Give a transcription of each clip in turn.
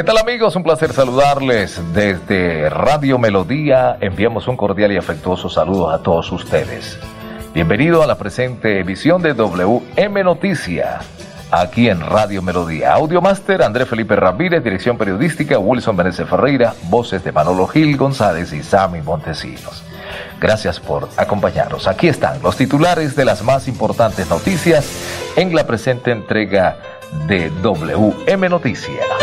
¿Qué tal amigos? Un placer saludarles desde Radio Melodía. Enviamos un cordial y afectuoso saludo a todos ustedes. Bienvenido a la presente emisión de WM Noticia, aquí en Radio Melodía. Audio Master, André Felipe Ramírez, dirección periodística, Wilson Menezes Ferreira, voces de Manolo Gil González y Sammy Montesinos. Gracias por acompañarnos. Aquí están los titulares de las más importantes noticias en la presente entrega de WM Noticia.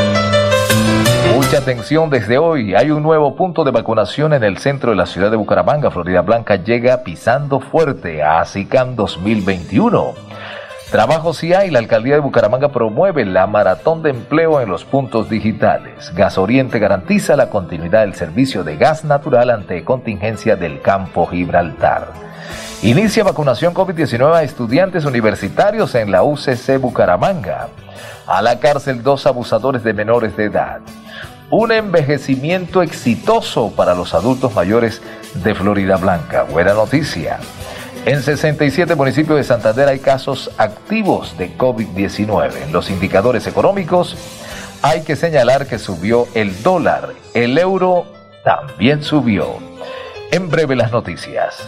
Mucha atención desde hoy. Hay un nuevo punto de vacunación en el centro de la ciudad de Bucaramanga. Florida Blanca llega pisando fuerte a ASICAM 2021. Trabajo si hay, la alcaldía de Bucaramanga promueve la maratón de empleo en los puntos digitales. Gas Oriente garantiza la continuidad del servicio de gas natural ante contingencia del campo Gibraltar. Inicia vacunación COVID-19 a estudiantes universitarios en la UCC Bucaramanga. A la cárcel dos abusadores de menores de edad un envejecimiento exitoso para los adultos mayores de Florida Blanca. Buena noticia. En 67 municipios de Santander hay casos activos de COVID-19. En los indicadores económicos hay que señalar que subió el dólar, el euro también subió. En breve las noticias.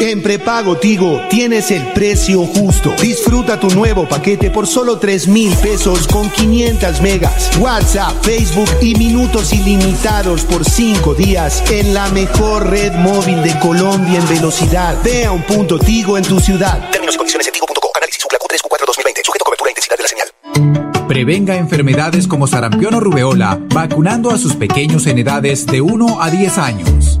En prepago Tigo tienes el precio justo. Disfruta tu nuevo paquete por solo 3 mil pesos con 500 megas, WhatsApp, Facebook y minutos ilimitados por 5 días en la mejor red móvil de Colombia en velocidad. Ve a un punto Tigo en tu ciudad. Términos y condiciones en tigo.co. Análisis Q 3Q4 2020. Sujeto cobertura e intensidad de la señal. Prevenga enfermedades como sarampión o rubeola vacunando a sus pequeños en edades de 1 a 10 años.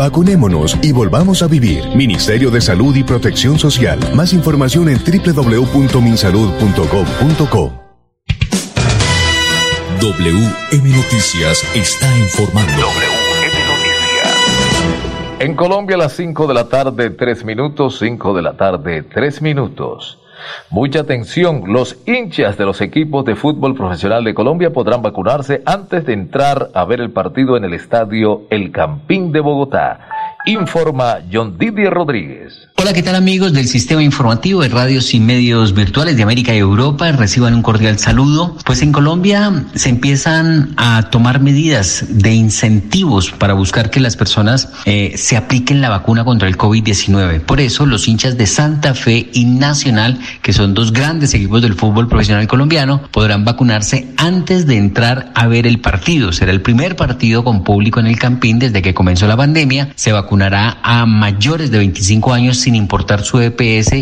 Vacunémonos y volvamos a vivir. Ministerio de Salud y Protección Social. Más información en www.minsalud.gov.co WM Noticias está informando. WM Noticias. En Colombia a las 5 de la tarde, 3 minutos, 5 de la tarde, 3 minutos. Mucha atención, los hinchas de los equipos de fútbol profesional de Colombia podrán vacunarse antes de entrar a ver el partido en el estadio El Campín de Bogotá. Informa John Didier Rodríguez. Hola, ¿qué tal amigos del sistema informativo de radios y medios virtuales de América y Europa? Reciban un cordial saludo. Pues en Colombia se empiezan a tomar medidas de incentivos para buscar que las personas eh, se apliquen la vacuna contra el COVID-19. Por eso los hinchas de Santa Fe y Nacional, que son dos grandes equipos del fútbol profesional colombiano, podrán vacunarse antes de entrar a ver el partido. Será el primer partido con público en el Campín desde que comenzó la pandemia. Se a mayores de 25 años sin importar su EPS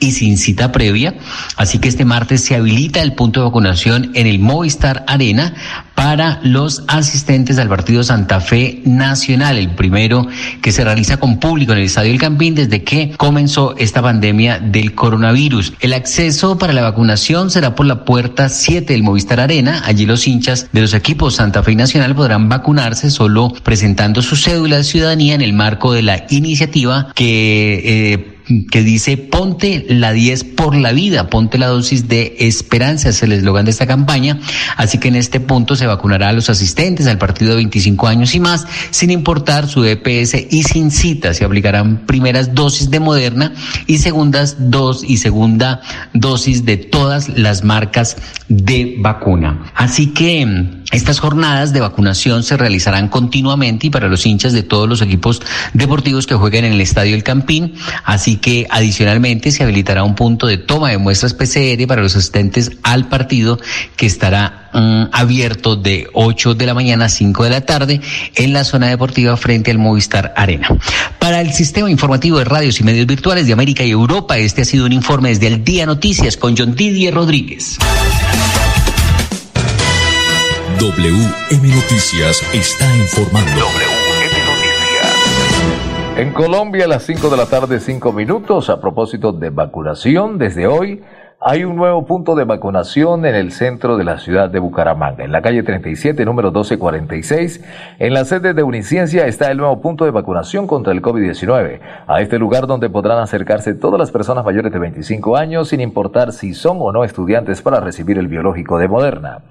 y sin cita previa. Así que este martes se habilita el punto de vacunación en el Movistar Arena para los asistentes al partido Santa Fe Nacional, el primero que se realiza con público en el Estadio del Campín desde que comenzó esta pandemia del coronavirus. El acceso para la vacunación será por la puerta 7 del Movistar Arena. Allí los hinchas de los equipos Santa Fe Nacional podrán vacunarse solo presentando su cédula de ciudadanía en el marco de la iniciativa que eh, que dice ponte la 10 por la vida, ponte la dosis de esperanza, es el eslogan de esta campaña. Así que en este punto se vacunará a los asistentes al partido de 25 años y más, sin importar su EPS y sin cita. Se aplicarán primeras dosis de Moderna y segundas dos y segunda dosis de todas las marcas de vacuna. Así que mm, estas jornadas de vacunación se realizarán continuamente y para los hinchas de todos los equipos deportivos que jueguen en el Estadio El Campín. Así que adicionalmente se habilitará un punto de toma de muestras PCR para los asistentes al partido que estará mm, abierto de 8 de la mañana a 5 de la tarde en la zona deportiva frente al Movistar Arena. Para el sistema informativo de radios y medios virtuales de América y Europa, este ha sido un informe desde el Día Noticias con John Didier Rodríguez. WM Noticias está informando. En Colombia a las 5 de la tarde, 5 minutos, a propósito de vacunación, desde hoy hay un nuevo punto de vacunación en el centro de la ciudad de Bucaramanga, en la calle 37, número 1246. En la sede de Uniciencia está el nuevo punto de vacunación contra el COVID-19. A este lugar donde podrán acercarse todas las personas mayores de 25 años, sin importar si son o no estudiantes para recibir el biológico de Moderna.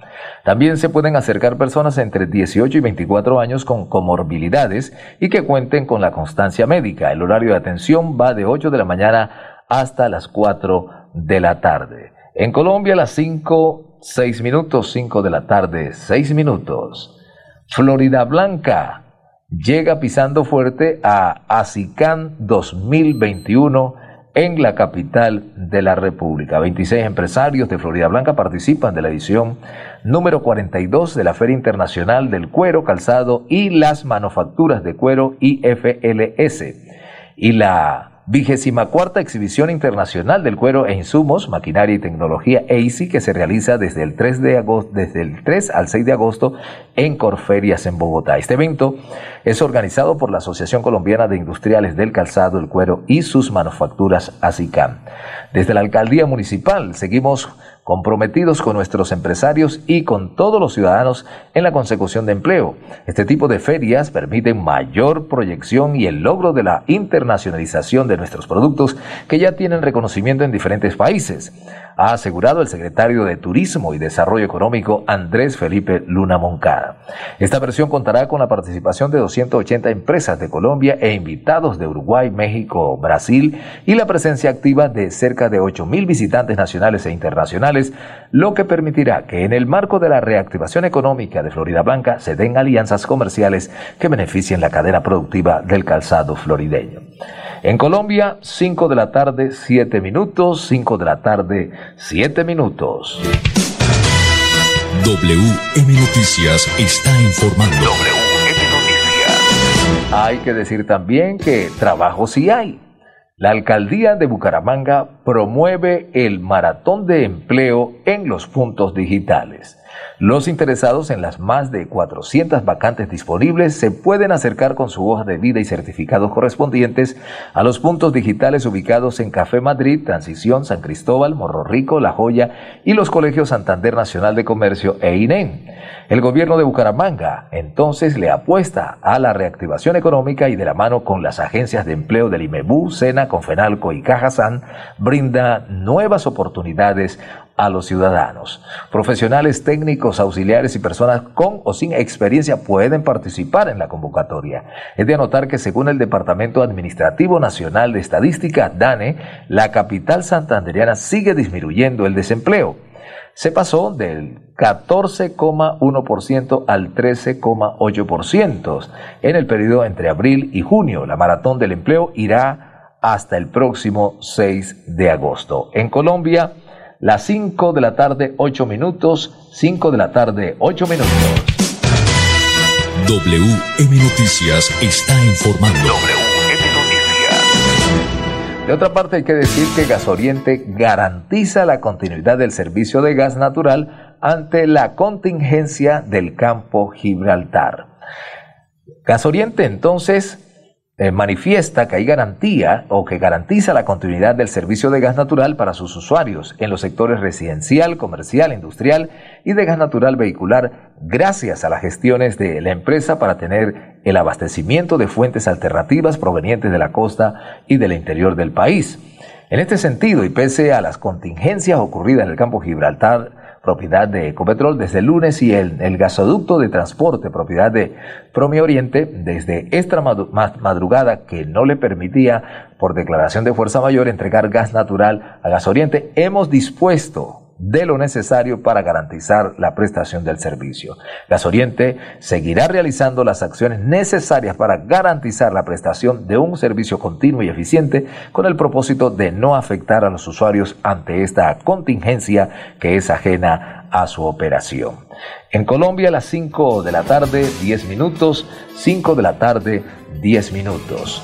También se pueden acercar personas entre 18 y 24 años con comorbilidades y que cuenten con la constancia médica. El horario de atención va de 8 de la mañana hasta las 4 de la tarde. En Colombia las 5, 6 minutos, 5 de la tarde, 6 minutos. Florida Blanca llega pisando fuerte a ASICAN 2021 en la capital de la República. 26 empresarios de Florida Blanca participan de la edición número 42 de la Feria Internacional del Cuero, Calzado y las Manufacturas de Cuero IFLS. Y la vigésima cuarta exhibición internacional del cuero e insumos, maquinaria y tecnología EISI que se realiza desde el 3 de agosto, desde el 3 al 6 de agosto en Corferias en Bogotá. Este evento es organizado por la Asociación Colombiana de Industriales del Calzado, el Cuero y sus manufacturas ASICAM. Desde la alcaldía municipal seguimos comprometidos con nuestros empresarios y con todos los ciudadanos en la consecución de empleo. Este tipo de ferias permiten mayor proyección y el logro de la internacionalización de nuestros productos que ya tienen reconocimiento en diferentes países, ha asegurado el secretario de Turismo y Desarrollo Económico Andrés Felipe Luna Moncada. Esta versión contará con la participación de 280 empresas de Colombia e invitados de Uruguay, México, Brasil y la presencia activa de cerca de 8.000 visitantes nacionales e internacionales lo que permitirá que en el marco de la reactivación económica de Florida Blanca se den alianzas comerciales que beneficien la cadena productiva del calzado florideño. En Colombia, 5 de la tarde, 7 minutos, 5 de la tarde, 7 minutos. WM Noticias está informando. WM Noticias. Hay que decir también que trabajo sí hay. La alcaldía de Bucaramanga promueve el maratón de empleo en los puntos digitales. Los interesados en las más de 400 vacantes disponibles se pueden acercar con su hoja de vida y certificados correspondientes a los puntos digitales ubicados en Café Madrid, Transición, San Cristóbal, Morro Rico, La Joya y los colegios Santander Nacional de Comercio e INEN. El gobierno de Bucaramanga entonces le apuesta a la reactivación económica y de la mano con las agencias de empleo del IMEBU, SENA, Confenalco y Cajazán brinda nuevas oportunidades a los ciudadanos. Profesionales técnicos, auxiliares y personas con o sin experiencia pueden participar en la convocatoria. Es de anotar que según el Departamento Administrativo Nacional de Estadística, DANE, la capital santanderiana sigue disminuyendo el desempleo. Se pasó del 14,1% al 13,8% en el periodo entre abril y junio. La maratón del empleo irá hasta el próximo 6 de agosto. En Colombia, las 5 de la tarde, 8 minutos, 5 de la tarde, 8 minutos. WM Noticias está informando. WM Noticias. De otra parte, hay que decir que Gasoriente garantiza la continuidad del servicio de gas natural ante la contingencia del campo Gibraltar. Gasoriente entonces eh, manifiesta que hay garantía o que garantiza la continuidad del servicio de gas natural para sus usuarios en los sectores residencial, comercial, industrial y de gas natural vehicular gracias a las gestiones de la empresa para tener el abastecimiento de fuentes alternativas provenientes de la costa y del interior del país. En este sentido, y pese a las contingencias ocurridas en el campo Gibraltar, propiedad de Ecopetrol desde el lunes y el, gasoducto de transporte, propiedad de Promi Oriente, desde esta madrugada que no le permitía, por declaración de fuerza mayor, entregar gas natural a Gas Oriente, hemos dispuesto de lo necesario para garantizar la prestación del servicio. Gasoriente seguirá realizando las acciones necesarias para garantizar la prestación de un servicio continuo y eficiente con el propósito de no afectar a los usuarios ante esta contingencia que es ajena a su operación. En Colombia a las 5 de la tarde, 10 minutos, 5 de la tarde, 10 minutos.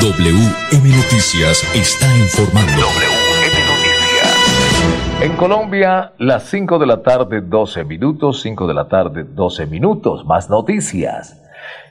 WM Noticias está informando. WM Noticias. En Colombia, las 5 de la tarde, 12 minutos, 5 de la tarde, 12 minutos, más noticias.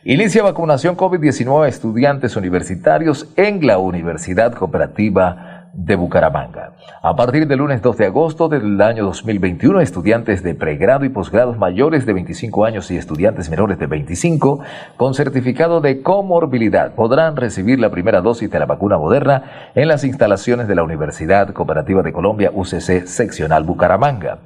Inicia vacunación COVID-19 a estudiantes universitarios en la Universidad Cooperativa de Bucaramanga. A partir del lunes 2 de agosto del año 2021, estudiantes de pregrado y posgrados mayores de 25 años y estudiantes menores de 25 con certificado de comorbilidad podrán recibir la primera dosis de la vacuna moderna en las instalaciones de la Universidad Cooperativa de Colombia UCC Seccional Bucaramanga.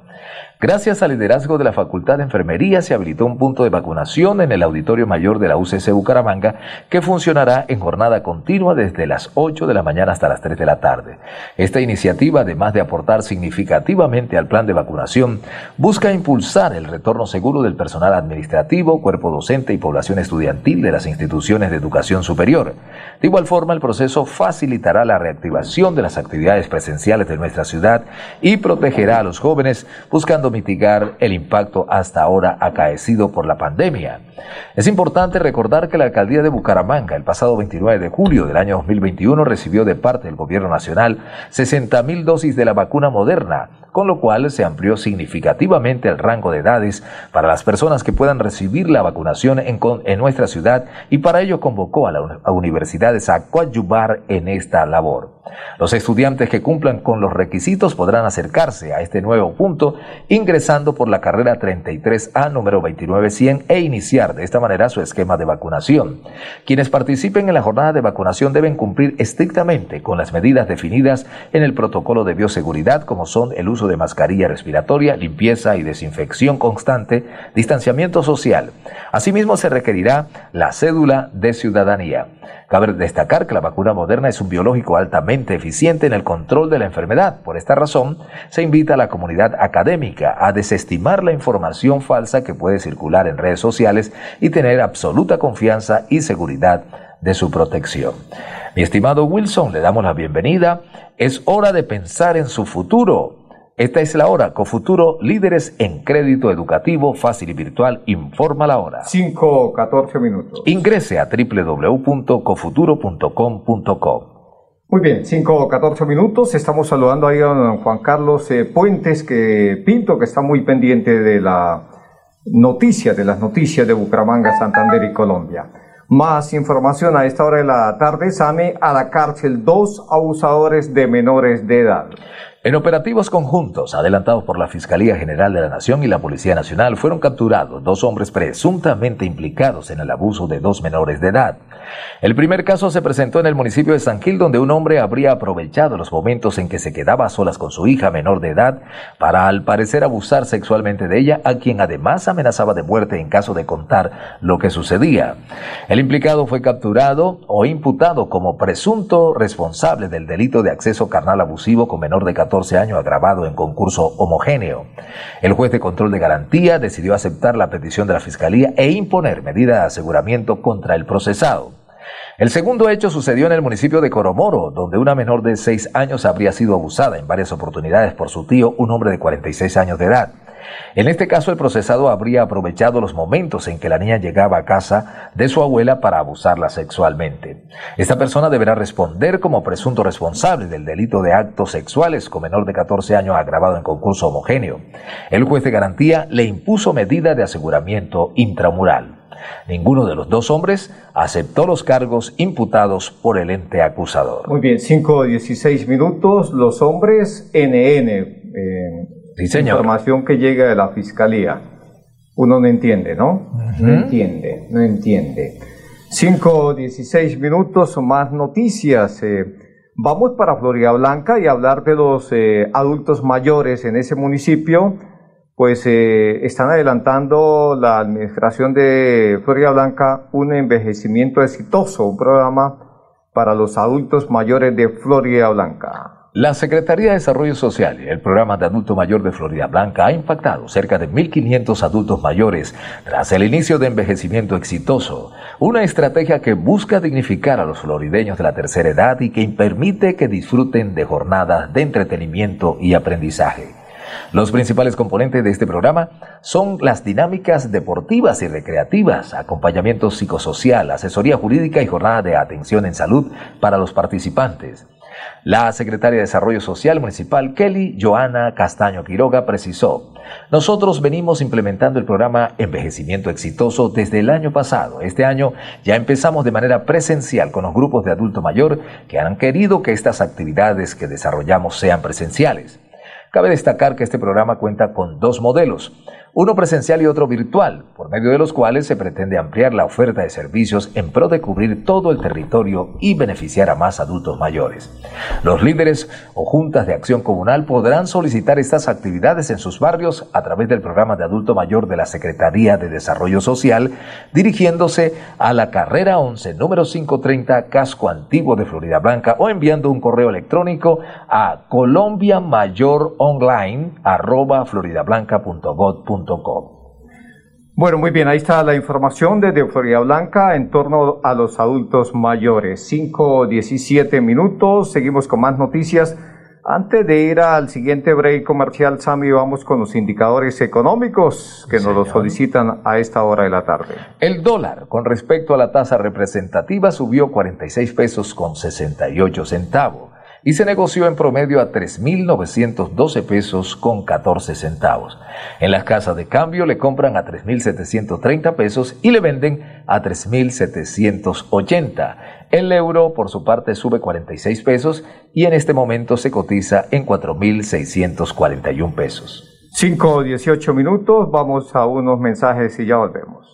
Gracias al liderazgo de la Facultad de Enfermería se habilitó un punto de vacunación en el Auditorio Mayor de la UCC Bucaramanga que funcionará en jornada continua desde las 8 de la mañana hasta las 3 de la tarde. Esta iniciativa, además de aportar significativamente al plan de vacunación, busca impulsar el retorno seguro del personal administrativo, cuerpo docente y población estudiantil de las instituciones de educación superior. De igual forma, el proceso facilitará la reactivación de las actividades presenciales de nuestra ciudad y protegerá a los jóvenes buscando mitigar el impacto hasta ahora acaecido por la pandemia. Es importante recordar que la alcaldía de Bucaramanga el pasado 29 de julio del año 2021 recibió de parte del gobierno nacional 60 mil dosis de la vacuna moderna, con lo cual se amplió significativamente el rango de edades para las personas que puedan recibir la vacunación en, en nuestra ciudad y para ello convocó a las universidades a coadyuvar en esta labor. Los estudiantes que cumplan con los requisitos podrán acercarse a este nuevo punto ingresando por la carrera 33A número 2900 e iniciar de esta manera su esquema de vacunación. Quienes participen en la jornada de vacunación deben cumplir estrictamente con las medidas definidas en el protocolo de bioseguridad como son el uso de mascarilla respiratoria, limpieza y desinfección constante, distanciamiento social. Asimismo se requerirá la cédula de ciudadanía. Cabe destacar que la vacuna moderna es un biológico altamente eficiente en el control de la enfermedad. Por esta razón, se invita a la comunidad académica a desestimar la información falsa que puede circular en redes sociales y tener absoluta confianza y seguridad de su protección. Mi estimado Wilson, le damos la bienvenida. Es hora de pensar en su futuro. Esta es la hora. Cofuturo, líderes en crédito educativo fácil y virtual. Informa la hora. 5 14 minutos. Ingrese a www.cofuturo.com.co. Muy bien, 5 14 minutos. Estamos saludando ahí a don Juan Carlos eh, Puentes que Pinto, que está muy pendiente de la noticia, de las noticias de Bucaramanga, Santander y Colombia. Más información a esta hora de la tarde. Same a la cárcel dos abusadores de menores de edad. En operativos conjuntos adelantados por la Fiscalía General de la Nación y la Policía Nacional fueron capturados dos hombres presuntamente implicados en el abuso de dos menores de edad. El primer caso se presentó en el municipio de San Gil, donde un hombre habría aprovechado los momentos en que se quedaba a solas con su hija menor de edad para al parecer abusar sexualmente de ella, a quien además amenazaba de muerte en caso de contar lo que sucedía. El implicado fue capturado o imputado como presunto responsable del delito de acceso carnal abusivo con menor de 14 años agravado en concurso homogéneo. El juez de control de garantía decidió aceptar la petición de la Fiscalía e imponer medida de aseguramiento contra el procesado. El segundo hecho sucedió en el municipio de Coromoro, donde una menor de 6 años habría sido abusada en varias oportunidades por su tío, un hombre de 46 años de edad. En este caso, el procesado habría aprovechado los momentos en que la niña llegaba a casa de su abuela para abusarla sexualmente. Esta persona deberá responder como presunto responsable del delito de actos sexuales con menor de 14 años agravado en concurso homogéneo. El juez de garantía le impuso medida de aseguramiento intramural. Ninguno de los dos hombres aceptó los cargos imputados por el ente acusador. Muy bien, 5 16 minutos. Los hombres NN. Información que llega de la fiscalía. Uno no entiende, ¿no? No entiende, no entiende. 5 16 minutos, más noticias. Eh, vamos para Florida Blanca y hablar de los eh, adultos mayores en ese municipio pues eh, están adelantando la administración de Florida Blanca un envejecimiento exitoso, un programa para los adultos mayores de Florida Blanca. La Secretaría de Desarrollo Social y el programa de adulto mayor de Florida Blanca ha impactado cerca de 1.500 adultos mayores tras el inicio de envejecimiento exitoso, una estrategia que busca dignificar a los florideños de la tercera edad y que permite que disfruten de jornadas de entretenimiento y aprendizaje. Los principales componentes de este programa son las dinámicas deportivas y recreativas, acompañamiento psicosocial, asesoría jurídica y jornada de atención en salud para los participantes. La secretaria de Desarrollo Social Municipal, Kelly Joana Castaño Quiroga, precisó, nosotros venimos implementando el programa Envejecimiento Exitoso desde el año pasado. Este año ya empezamos de manera presencial con los grupos de adulto mayor que han querido que estas actividades que desarrollamos sean presenciales. Cabe destacar que este programa cuenta con dos modelos uno presencial y otro virtual, por medio de los cuales se pretende ampliar la oferta de servicios en pro de cubrir todo el territorio y beneficiar a más adultos mayores. Los líderes o juntas de acción comunal podrán solicitar estas actividades en sus barrios a través del programa de adulto mayor de la Secretaría de Desarrollo Social, dirigiéndose a la carrera 11, número 530, Casco Antiguo de Florida Blanca o enviando un correo electrónico a bueno, muy bien, ahí está la información desde Florida Blanca en torno a los adultos mayores. 5, 17 minutos, seguimos con más noticias. Antes de ir al siguiente break comercial, Sammy, vamos con los indicadores económicos que nos los solicitan a esta hora de la tarde. El dólar, con respecto a la tasa representativa, subió 46 pesos con 68 centavos y se negoció en promedio a 3.912 pesos con 14 centavos. En las casas de cambio le compran a 3.730 pesos y le venden a 3.780. El euro, por su parte, sube 46 pesos y en este momento se cotiza en 4.641 pesos. 5 18 minutos, vamos a unos mensajes y ya volvemos.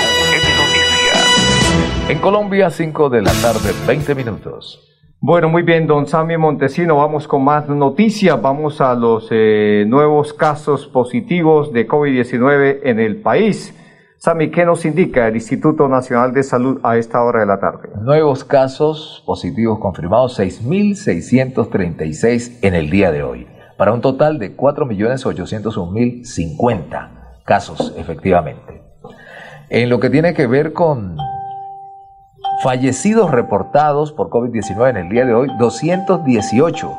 En Colombia, 5 de la tarde, 20 minutos. Bueno, muy bien, don Sammy Montesino, vamos con más noticias, vamos a los eh, nuevos casos positivos de COVID-19 en el país. Sammy, ¿qué nos indica el Instituto Nacional de Salud a esta hora de la tarde? Nuevos casos positivos confirmados, 6.636 en el día de hoy, para un total de 4.801.050 casos, efectivamente. En lo que tiene que ver con Fallecidos reportados por COVID-19 en el día de hoy, 218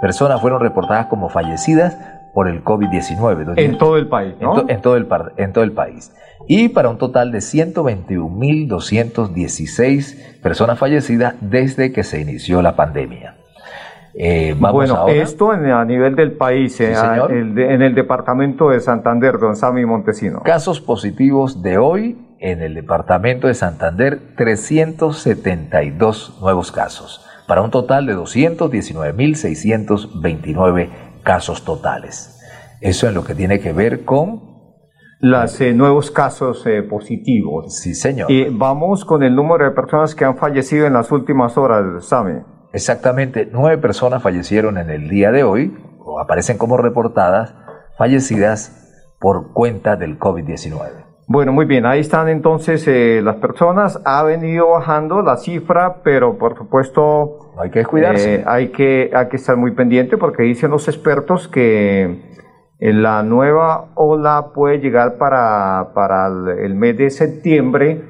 personas fueron reportadas como fallecidas por el COVID-19. En todo el país, ¿no? En, todo el, en todo el país. Y para un total de 121.216 personas fallecidas desde que se inició la pandemia. Eh, bueno, esto a nivel del país, eh, en el departamento de Santander, don Sami Montesino. Casos positivos de hoy, en el departamento de Santander 372 nuevos casos, para un total de 219.629 casos totales. Eso es lo que tiene que ver con... Los eh, nuevos casos eh, positivos. Sí, señor. Y vamos con el número de personas que han fallecido en las últimas horas, Sami. Exactamente, nueve personas fallecieron en el día de hoy, o aparecen como reportadas, fallecidas por cuenta del COVID-19. Bueno, muy bien, ahí están entonces eh, las personas. Ha venido bajando la cifra, pero por supuesto... Hay que cuidarse. Eh, hay, que, hay que estar muy pendiente porque dicen los expertos que la nueva ola puede llegar para, para el, mes de septiembre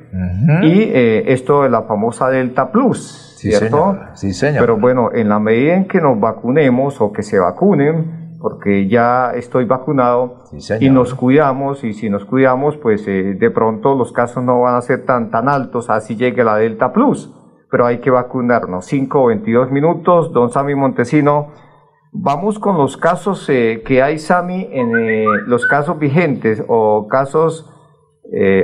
y eh, esto de la famosa Delta Plus, ¿cierto? Sí, señor. Pero bueno, en la medida en que nos vacunemos o que se vacunen, porque ya estoy vacunado y nos cuidamos y si nos cuidamos pues eh, de pronto los casos no van a ser tan tan altos así llegue la Delta Plus. Pero hay que vacunarnos. 5 o 22 minutos don Sami Montesino. Vamos con los casos eh, que hay Sami en eh, los casos vigentes o casos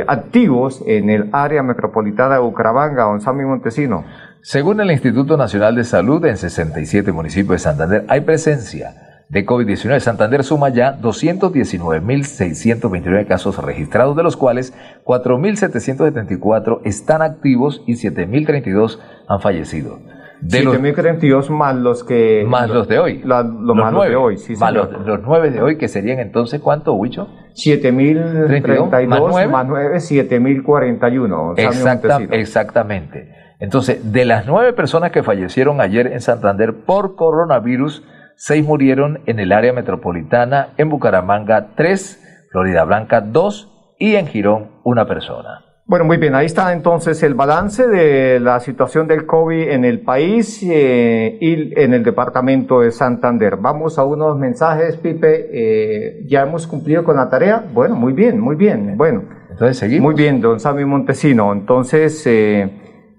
activos en el área metropolitana de Bucaramanga don Sami Montesino según el Instituto Nacional de Salud en 67 municipios de Santander hay presencia de COVID-19. Santander suma ya 219.629 casos registrados, de los cuales 4.774 están activos y 7.032 han fallecido. 7.032 más los que... Más los de hoy. los, nueve, de hoy, sí, más los, nueve de hoy, que serían entonces, ¿cuánto, Huicho? 7.032 más 9, 7.041. Exacta, exactamente. Entonces, de las nueve personas que fallecieron ayer en Santander por coronavirus, seis murieron en el área metropolitana, en Bucaramanga tres, Florida Blanca dos y en Girón una persona. Bueno, muy bien, ahí está entonces el balance de la situación del COVID en el país eh, y en el departamento de Santander. Vamos a unos mensajes, Pipe. Eh, ¿Ya hemos cumplido con la tarea? Bueno, muy bien, muy bien. Bueno, entonces seguimos. Muy bien, don Sammy Montesino. Entonces, eh,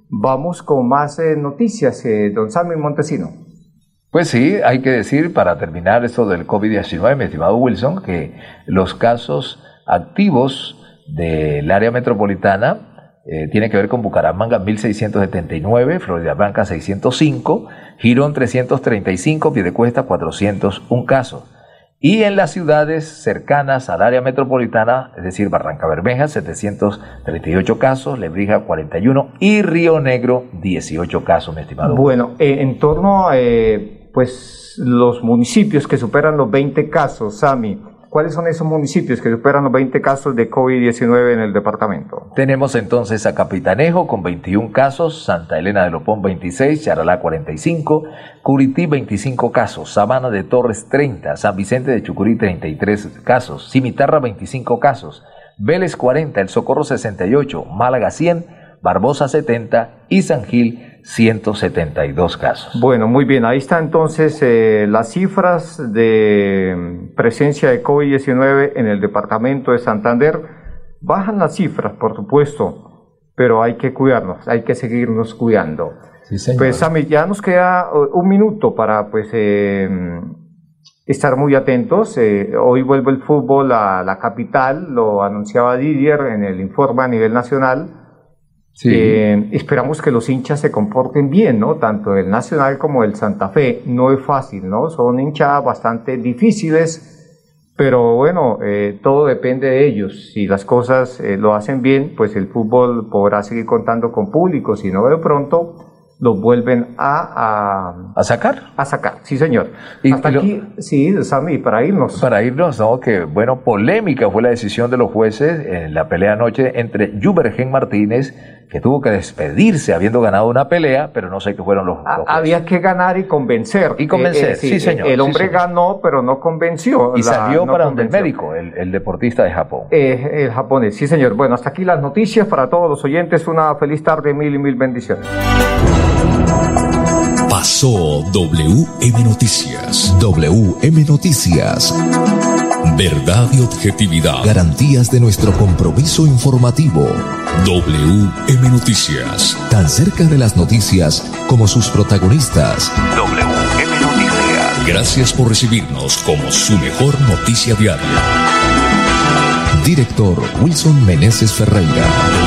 vamos con más noticias, don Sammy Montesino. Pues sí, hay que decir, para terminar esto del COVID-19, mi estimado Wilson, que los casos activos del área metropolitana eh, tienen que ver con Bucaramanga 1679, Florida Blanca 605, Girón 335, Piedecuesta 401 casos. y en las ciudades cercanas al área metropolitana, es decir, Barranca Bermeja, 738 casos, Lebrija 41 y Río Negro 18 casos, mi estimado. Bueno, eh, en torno a eh, pues, los municipios que superan los 20 casos, Sami, ¿Cuáles son esos municipios que superan los 20 casos de COVID-19 en el departamento? Tenemos entonces a Capitanejo con 21 casos, Santa Elena de Lopón 26, Charalá 45, Curití 25 casos, Sabana de Torres 30, San Vicente de Chucurí 33 casos, Cimitarra 25 casos, Vélez 40, El Socorro 68, Málaga 100, Barbosa 70 y San Gil 172 casos. Bueno, muy bien, ahí está entonces eh, las cifras de presencia de COVID-19 en el departamento de Santander. Bajan las cifras, por supuesto, pero hay que cuidarnos, hay que seguirnos cuidando. Pues Sammy, ya nos queda uh, un minuto para pues eh, estar muy atentos. Eh, hoy vuelve el fútbol a la capital, lo anunciaba Didier en el informe a nivel nacional eh, esperamos que los hinchas se comporten bien, ¿no? Tanto el Nacional como el Santa Fe. No es fácil, ¿no? Son hinchadas bastante difíciles, pero bueno, eh, todo depende de ellos. Si las cosas eh, lo hacen bien, pues el fútbol podrá seguir contando con público. Si no, de pronto los vuelven a, a, sacar. A sacar, sí, señor. Y Hasta aquí, sí, Sammy, para irnos. Para irnos, ¿no? Que, bueno, polémica fue la decisión de los jueces en la pelea anoche entre Jubergen Martínez, que tuvo que despedirse habiendo ganado una pelea, pero no sé qué fueron los. Había que ganar y convencer. Y convencer, eh, eh, sí, señor. El hombre ganó, pero no convenció. Y salió para donde el médico, el, deportista de Japón. Eh, el japonés, sí, señor. Bueno, hasta aquí las noticias para todos los oyentes. Una feliz tarde, mil y mil bendiciones. Pasó WM Noticias. WM Noticias. Verdad y objetividad. Garantías de nuestro compromiso informativo. WM Noticias. Tan cerca de las noticias como sus protagonistas. WM Noticias. Gracias por recibirnos como su mejor noticia diaria. Director Wilson Meneses Ferreira.